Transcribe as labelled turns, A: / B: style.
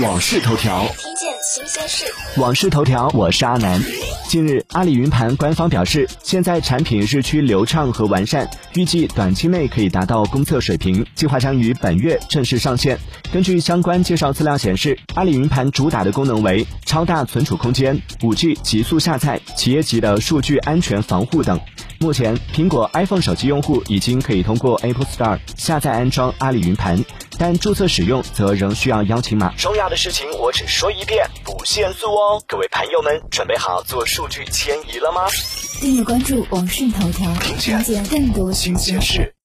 A: 网事头条，
B: 听见新鲜事。
A: 网事头条，我是阿南。近日，阿里云盘官方表示，现在产品日趋流畅和完善，预计短期内可以达到公测水平，计划将于本月正式上线。根据相关介绍资料显示，阿里云盘主打的功能为超大存储空间、5G 极速下载、企业级的数据安全防护等。目前，苹果 iPhone 手机用户已经可以通过 Apple Store 下载安装阿里云盘。但注册使用则仍需要邀请码。重要的事情我只说一遍，不限速哦。各位朋友们，准备好做数据迁移了吗？
B: 订阅关注网讯头条，
A: 听见
B: 更多新鲜事。